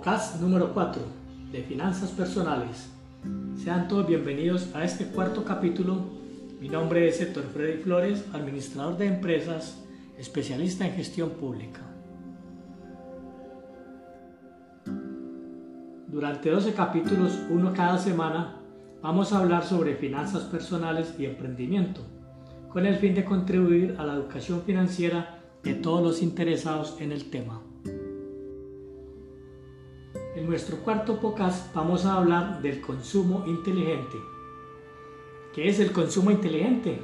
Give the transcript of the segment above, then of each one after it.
Podcast número 4 de Finanzas Personales. Sean todos bienvenidos a este cuarto capítulo. Mi nombre es Héctor Freddy Flores, administrador de empresas, especialista en gestión pública. Durante 12 capítulos, uno cada semana, vamos a hablar sobre finanzas personales y emprendimiento, con el fin de contribuir a la educación financiera de todos los interesados en el tema. En nuestro cuarto podcast vamos a hablar del consumo inteligente. ¿Qué es el consumo inteligente?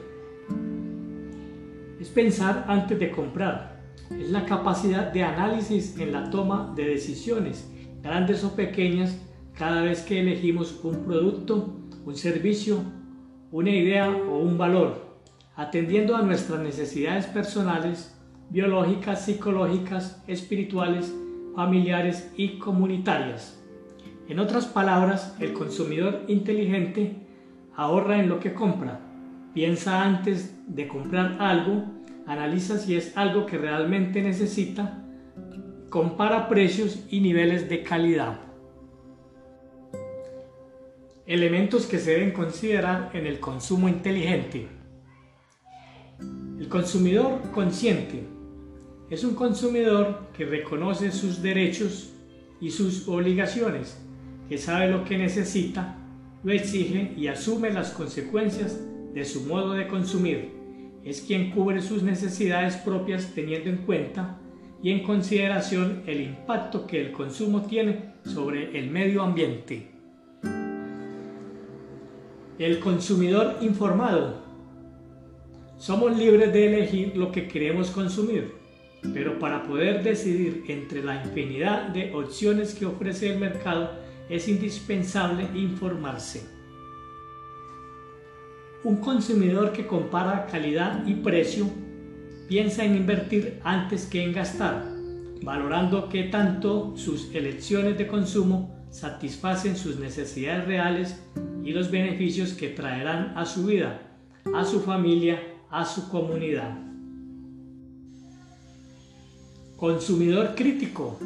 Es pensar antes de comprar. Es la capacidad de análisis en la toma de decisiones, grandes o pequeñas, cada vez que elegimos un producto, un servicio, una idea o un valor, atendiendo a nuestras necesidades personales, biológicas, psicológicas, espirituales, familiares y comunitarias. En otras palabras, el consumidor inteligente ahorra en lo que compra, piensa antes de comprar algo, analiza si es algo que realmente necesita, compara precios y niveles de calidad. Elementos que se deben considerar en el consumo inteligente. El consumidor consciente es un consumidor que reconoce sus derechos y sus obligaciones, que sabe lo que necesita, lo exige y asume las consecuencias de su modo de consumir. Es quien cubre sus necesidades propias teniendo en cuenta y en consideración el impacto que el consumo tiene sobre el medio ambiente. El consumidor informado. Somos libres de elegir lo que queremos consumir pero para poder decidir entre la infinidad de opciones que ofrece el mercado es indispensable informarse. Un consumidor que compara calidad y precio piensa en invertir antes que en gastar, valorando que tanto sus elecciones de consumo satisfacen sus necesidades reales y los beneficios que traerán a su vida, a su familia, a su comunidad. Consumidor crítico.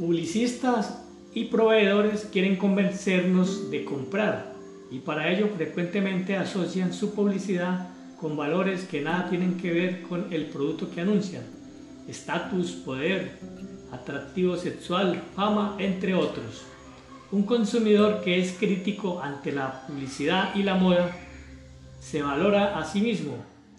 Publicistas y proveedores quieren convencernos de comprar y para ello frecuentemente asocian su publicidad con valores que nada tienen que ver con el producto que anuncian. Estatus, poder, atractivo sexual, fama, entre otros. Un consumidor que es crítico ante la publicidad y la moda se valora a sí mismo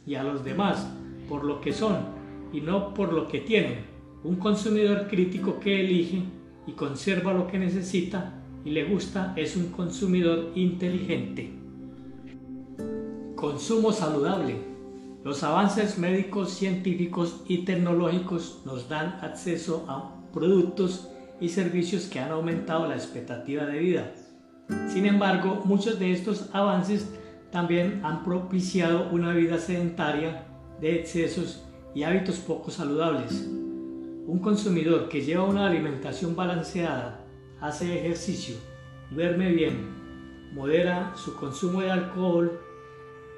y a los demás por lo que son y no por lo que tienen. Un consumidor crítico que elige y conserva lo que necesita y le gusta es un consumidor inteligente. Consumo saludable. Los avances médicos, científicos y tecnológicos nos dan acceso a productos y servicios que han aumentado la expectativa de vida. Sin embargo, muchos de estos avances también han propiciado una vida sedentaria de excesos y hábitos poco saludables. Un consumidor que lleva una alimentación balanceada, hace ejercicio, duerme bien, modera su consumo de alcohol,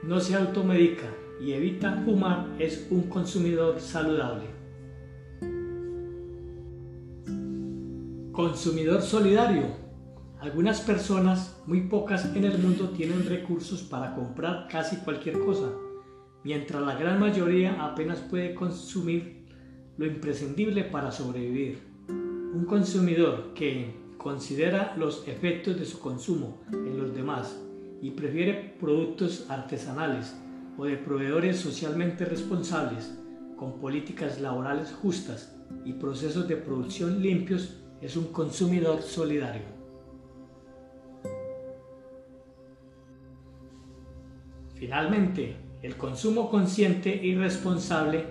no se automedica y evita fumar es un consumidor saludable. Consumidor solidario. Algunas personas, muy pocas en el mundo, tienen recursos para comprar casi cualquier cosa mientras la gran mayoría apenas puede consumir lo imprescindible para sobrevivir. Un consumidor que considera los efectos de su consumo en los demás y prefiere productos artesanales o de proveedores socialmente responsables con políticas laborales justas y procesos de producción limpios es un consumidor solidario. Finalmente, el consumo consciente y responsable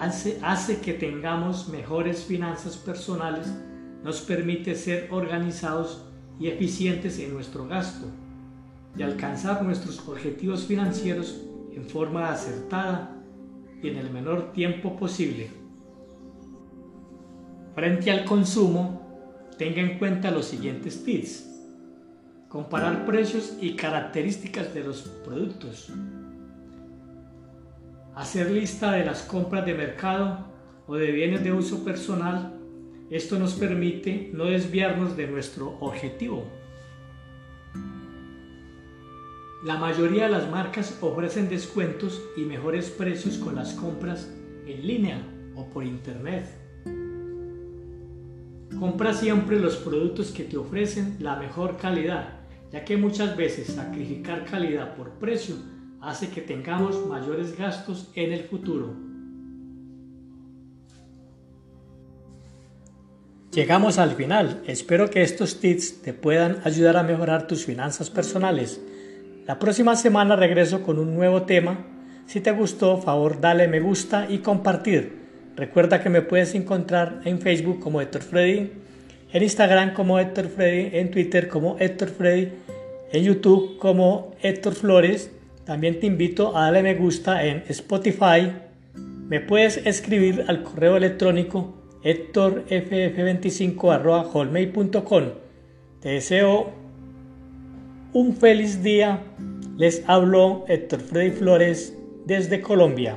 hace, que tengamos mejores finanzas personales, nos permite ser organizados y eficientes en nuestro gasto y alcanzar nuestros objetivos financieros en forma acertada y en el menor tiempo posible. Frente al consumo, tenga en cuenta los siguientes tips. Comparar precios y características de los productos hacer lista de las compras de mercado o de bienes de uso personal, Esto nos permite no desviarnos de nuestro objetivo. La mayoría de las marcas ofrecen descuentos y mejores precios con las compras en línea o por internet. Compra siempre los productos que te ofrecen la mejor calidad, ya que muchas veces sacrificar calidad por precio hace que tengamos mayores gastos en el futuro. Llegamos al final. Espero que estos tips te puedan ayudar a mejorar tus finanzas personales la próxima semana regreso con un nuevo tema. Si te gustó, favor dale me gusta y compartir. Recuerda que me puedes encontrar en Facebook como Héctor Freddy, en Instagram como Héctor Freddy, en Twitter como Héctor Freddy, en YouTube como Héctor Flores. También te invito a darle me gusta en Spotify. Me puedes escribir al correo electrónico hectorff25.com. Te deseo un feliz día. Les hablo Héctor Freddy Flores desde Colombia.